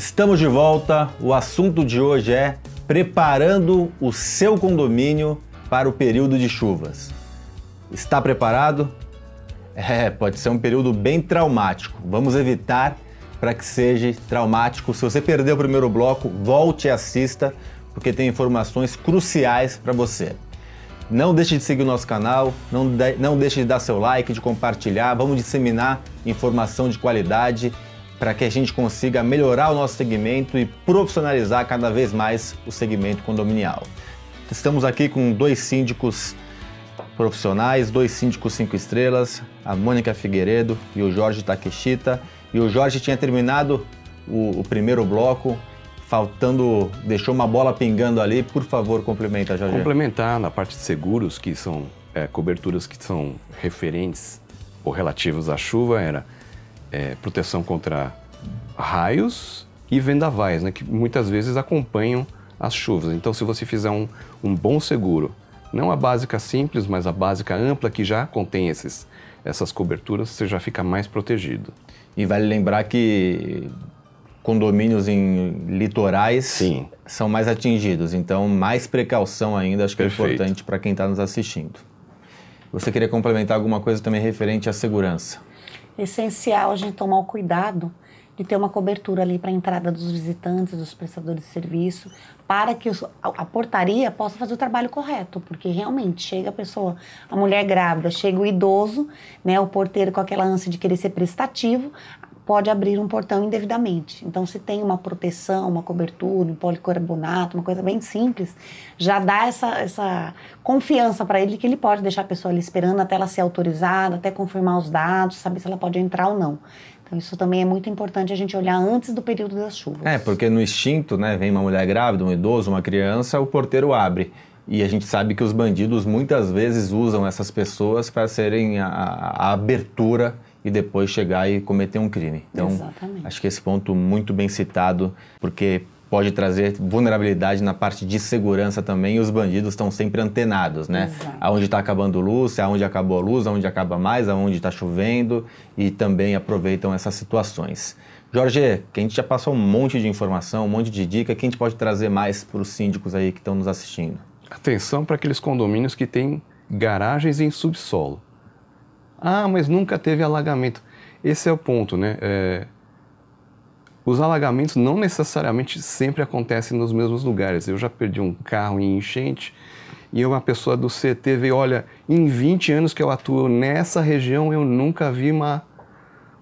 Estamos de volta. O assunto de hoje é preparando o seu condomínio para o período de chuvas. Está preparado? É, pode ser um período bem traumático. Vamos evitar para que seja traumático. Se você perdeu o primeiro bloco, volte e assista, porque tem informações cruciais para você. Não deixe de seguir o nosso canal, não, de, não deixe de dar seu like, de compartilhar. Vamos disseminar informação de qualidade para que a gente consiga melhorar o nosso segmento e profissionalizar cada vez mais o segmento condominial. Estamos aqui com dois síndicos profissionais, dois síndicos cinco estrelas, a Mônica Figueiredo e o Jorge Takeshita. E o Jorge tinha terminado o, o primeiro bloco faltando, deixou uma bola pingando ali. Por favor, complementa, Jorge. Complementar na parte de seguros, que são é, coberturas que são referentes ou relativas à chuva, era é, proteção contra raios e vendavais, né, que muitas vezes acompanham as chuvas. Então, se você fizer um, um bom seguro, não a básica simples, mas a básica ampla, que já contém esses, essas coberturas, você já fica mais protegido. E vale lembrar que condomínios em litorais Sim. são mais atingidos. Então, mais precaução ainda, acho que é Perfeito. é importante para quem está nos assistindo. Você queria complementar alguma coisa também referente à segurança? Essencial a gente tomar o cuidado de ter uma cobertura ali para a entrada dos visitantes, dos prestadores de serviço, para que a portaria possa fazer o trabalho correto, porque realmente chega a pessoa, a mulher grávida, chega o idoso, né, o porteiro com aquela ânsia de querer ser prestativo, pode abrir um portão indevidamente. Então, se tem uma proteção, uma cobertura, um policarbonato, uma coisa bem simples, já dá essa, essa confiança para ele que ele pode deixar a pessoa ali esperando até ela ser autorizada, até confirmar os dados, saber se ela pode entrar ou não. Então, isso também é muito importante a gente olhar antes do período das chuvas. É, porque no instinto, né, vem uma mulher grávida, um idoso, uma criança, o porteiro abre. E a gente sabe que os bandidos muitas vezes usam essas pessoas para serem a, a abertura e depois chegar e cometer um crime. Então, Exatamente. acho que esse ponto muito bem citado, porque pode trazer vulnerabilidade na parte de segurança também e os bandidos estão sempre antenados, né? Exato. Aonde está acabando luz, aonde acabou a luz, aonde acaba mais, aonde está chovendo e também aproveitam essas situações. Jorge, que a gente já passou um monte de informação, um monte de dica, que a gente pode trazer mais para os síndicos aí que estão nos assistindo? Atenção para aqueles condomínios que têm garagens em subsolo. Ah, mas nunca teve alagamento. Esse é o ponto, né? É... Os alagamentos não necessariamente sempre acontecem nos mesmos lugares. Eu já perdi um carro em enchente e uma pessoa do CT veio, olha, em 20 anos que eu atuo nessa região, eu nunca vi uma,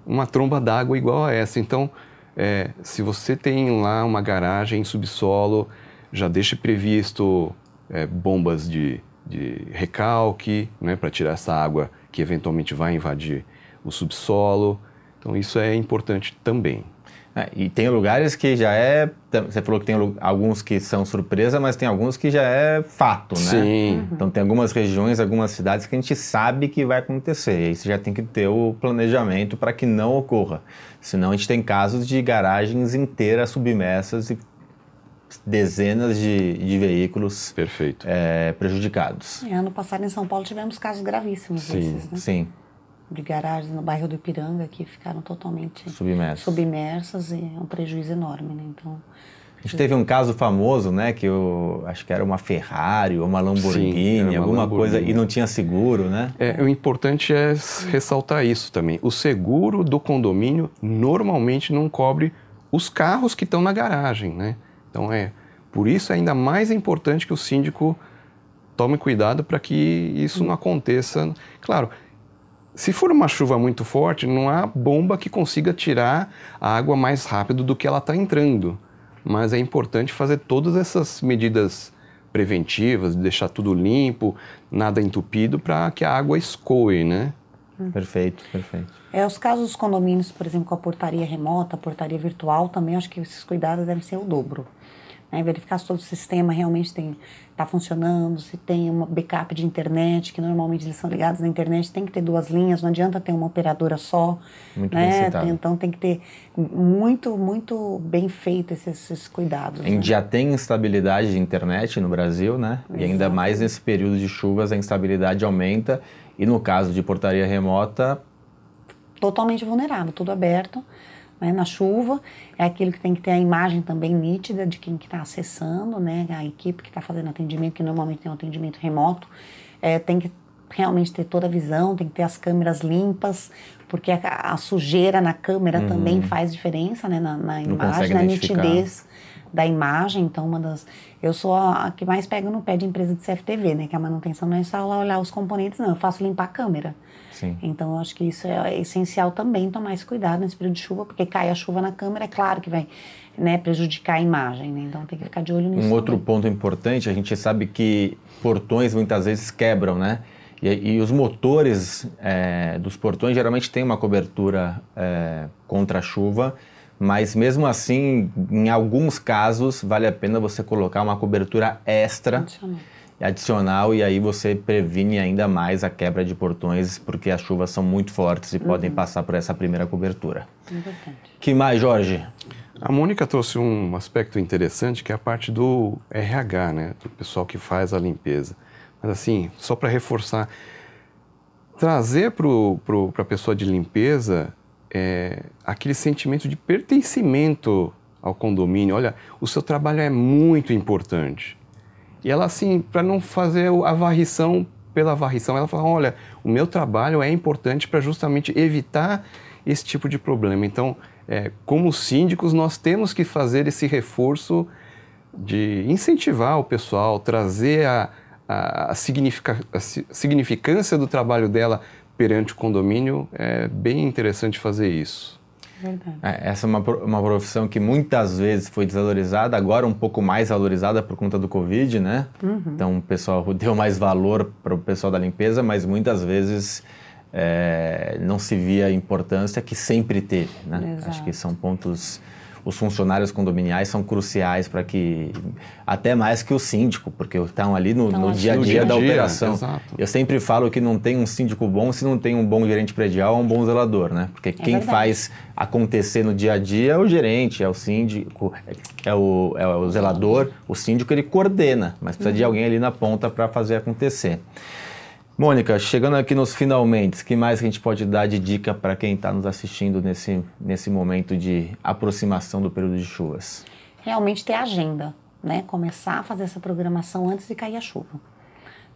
uma tromba d'água igual a essa. Então, é, se você tem lá uma garagem em subsolo, já deixe previsto é, bombas de, de recalque, né, para tirar essa água que eventualmente vai invadir o subsolo. Então isso é importante também. É, e tem lugares que já é. Você falou que tem alguns que são surpresa, mas tem alguns que já é fato, né? Sim. Uhum. Então tem algumas regiões, algumas cidades que a gente sabe que vai acontecer. E aí você já tem que ter o planejamento para que não ocorra. Senão a gente tem casos de garagens inteiras submersas e dezenas de, de veículos Perfeito. É, prejudicados. É, ano passado em São Paulo tivemos casos gravíssimos sim, desses, né? Sim. De garagens no bairro do Ipiranga que ficaram totalmente submersas, submersas e é um prejuízo enorme, né? Então a gente teve um caso famoso, né, que eu acho que era uma Ferrari ou uma Lamborghini, Sim, uma alguma Lamborghini. coisa, e não tinha seguro, né? É, o importante é ressaltar isso também. O seguro do condomínio normalmente não cobre os carros que estão na garagem, né? Então é por isso é ainda mais importante que o síndico tome cuidado para que isso não aconteça. Claro, se for uma chuva muito forte, não há bomba que consiga tirar a água mais rápido do que ela está entrando. Mas é importante fazer todas essas medidas preventivas, deixar tudo limpo, nada entupido, para que a água escoe, né? Perfeito, perfeito. É, os casos dos condomínios, por exemplo, com a portaria remota, a portaria virtual, também acho que esses cuidados devem ser o dobro né, verificar se todo o sistema realmente está funcionando, se tem uma backup de internet, que normalmente eles são ligados na internet, tem que ter duas linhas, não adianta ter uma operadora só. Muito né? Tem, então tem que ter muito, muito bem feito esses, esses cuidados. A gente né? já tem instabilidade de internet no Brasil, né? Exato. E ainda mais nesse período de chuvas a instabilidade aumenta. E no caso de portaria remota. Totalmente vulnerável, tudo aberto né, na chuva, é aquilo que tem que ter a imagem também nítida de quem que está acessando, né, a equipe que está fazendo atendimento, que normalmente tem um atendimento remoto, é, tem que realmente ter toda a visão, tem que ter as câmeras limpas, porque a, a sujeira na câmera uhum. também faz diferença, né, na, na imagem, na nitidez da imagem. Então, uma das. Eu sou a, que mais pega no pé de empresa de CFTV, né? Que a manutenção não é só olhar os componentes, não. Eu faço limpar a câmera. Sim. Então, eu acho que isso é essencial também tomar esse cuidado nesse período de chuva, porque cai a chuva na câmera, é claro que vai né, prejudicar a imagem, né? Então, tem que ficar de olho nisso. Um outro também. ponto importante, a gente sabe que portões muitas vezes quebram, né? E, e os motores é, dos portões geralmente têm uma cobertura é, contra a chuva, mas mesmo assim, em alguns casos, vale a pena você colocar uma cobertura extra adicional, adicional e aí você previne ainda mais a quebra de portões, porque as chuvas são muito fortes e uhum. podem passar por essa primeira cobertura. Importante. Que mais, Jorge? A Mônica trouxe um aspecto interessante que é a parte do RH, né, do pessoal que faz a limpeza. Mas assim, só para reforçar, trazer para a pessoa de limpeza é, aquele sentimento de pertencimento ao condomínio. Olha, o seu trabalho é muito importante. E ela, assim, para não fazer a varrição pela varrição, ela fala: olha, o meu trabalho é importante para justamente evitar esse tipo de problema. Então, é, como síndicos, nós temos que fazer esse reforço de incentivar o pessoal, trazer a, a, significa, a significância do trabalho dela perante o condomínio, é bem interessante fazer isso. É, essa é uma, uma profissão que muitas vezes foi desvalorizada, agora um pouco mais valorizada por conta do Covid, né? Uhum. Então o pessoal deu mais valor para o pessoal da limpeza, mas muitas vezes é, não se via a importância que sempre teve, né? Exato. Acho que são pontos os funcionários condominiais são cruciais para que, até mais que o síndico, porque estão ali no, então, no dia a dia, dia da operação. Exato. Eu sempre falo que não tem um síndico bom se não tem um bom gerente predial ou um bom zelador, né? Porque é quem verdade. faz acontecer no dia a dia é o gerente, é o síndico, é o, é o zelador, o síndico ele coordena, mas precisa uhum. de alguém ali na ponta para fazer acontecer. Mônica, chegando aqui nos finalmente, que mais a gente pode dar de dica para quem está nos assistindo nesse, nesse momento de aproximação do período de chuvas? Realmente ter agenda, né? Começar a fazer essa programação antes de cair a chuva.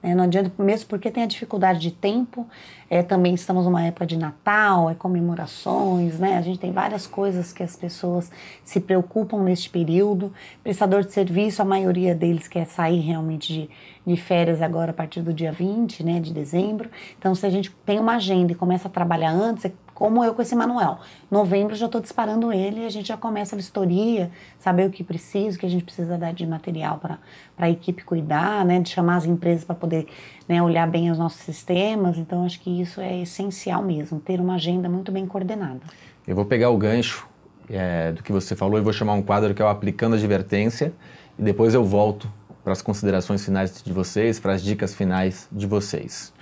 É, não adianta, mesmo porque tem a dificuldade de tempo, é, também estamos numa época de Natal, é comemorações, né? A gente tem várias coisas que as pessoas se preocupam neste período. Prestador de serviço, a maioria deles quer sair realmente de, de férias agora a partir do dia 20, né, de dezembro. Então, se a gente tem uma agenda e começa a trabalhar antes, é como eu com esse manual. Novembro já estou disparando ele e a gente já começa a vistoria, saber o que precisa, o que a gente precisa dar de material para a equipe cuidar, né, de chamar as empresas para poder né, olhar bem os nossos sistemas. Então, acho que isso é essencial mesmo, ter uma agenda muito bem coordenada. Eu vou pegar o gancho é, do que você falou e vou chamar um quadro que é o Aplicando a Advertência e depois eu volto para as considerações finais de vocês, para as dicas finais de vocês.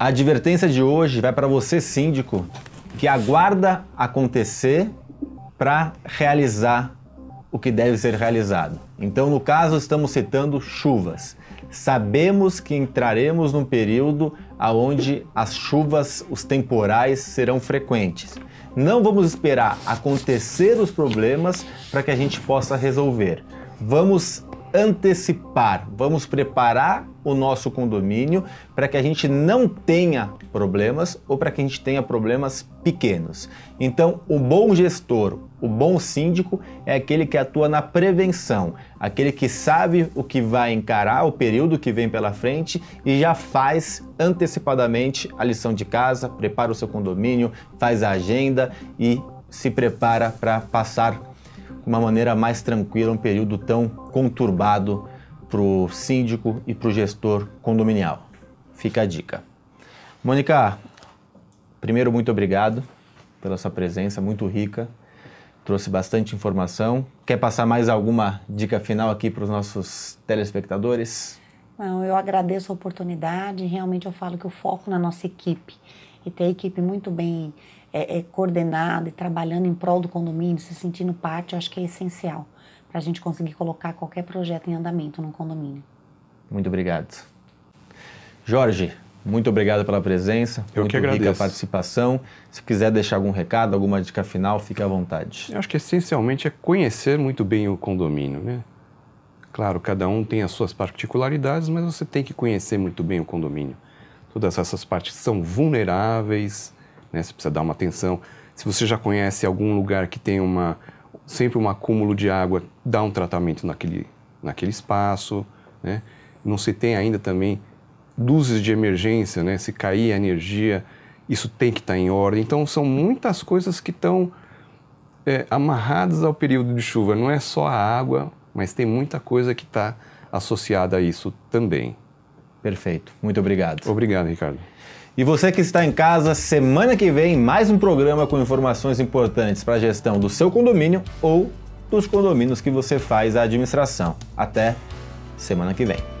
A advertência de hoje vai para você, síndico, que aguarda acontecer para realizar o que deve ser realizado. Então, no caso, estamos citando chuvas. Sabemos que entraremos num período onde as chuvas, os temporais serão frequentes. Não vamos esperar acontecer os problemas para que a gente possa resolver. Vamos antecipar, vamos preparar o nosso condomínio para que a gente não tenha problemas ou para que a gente tenha problemas pequenos. Então, o bom gestor, o bom síndico é aquele que atua na prevenção, aquele que sabe o que vai encarar, o período que vem pela frente e já faz antecipadamente a lição de casa, prepara o seu condomínio, faz a agenda e se prepara para passar de uma maneira mais tranquila um período tão conturbado para o síndico e para o gestor condominial. Fica a dica. Mônica, primeiro, muito obrigado pela sua presença, muito rica. Trouxe bastante informação. Quer passar mais alguma dica final aqui para os nossos telespectadores? Não, eu agradeço a oportunidade. Realmente eu falo que o foco na nossa equipe e ter a equipe muito bem é, é, coordenada e trabalhando em prol do condomínio, se sentindo parte, eu acho que é essencial para a gente conseguir colocar qualquer projeto em andamento no condomínio. Muito obrigado. Jorge, muito obrigado pela presença. Eu muito que agradeço. rica a participação. Se quiser deixar algum recado, alguma dica final, fique à vontade. Eu acho que essencialmente é conhecer muito bem o condomínio, né? Claro, cada um tem as suas particularidades, mas você tem que conhecer muito bem o condomínio. Todas essas partes são vulneráveis, né? Você precisa dar uma atenção. Se você já conhece algum lugar que tem uma sempre um acúmulo de água, dá um tratamento naquele, naquele espaço, né? Não se tem ainda também luzes de emergência, né? Se cair a energia, isso tem que estar em ordem. Então, são muitas coisas que estão é, amarradas ao período de chuva. Não é só a água, mas tem muita coisa que está associada a isso também. Perfeito. Muito obrigado. Obrigado, Ricardo. E você que está em casa, semana que vem, mais um programa com informações importantes para a gestão do seu condomínio ou dos condomínios que você faz a administração. Até semana que vem.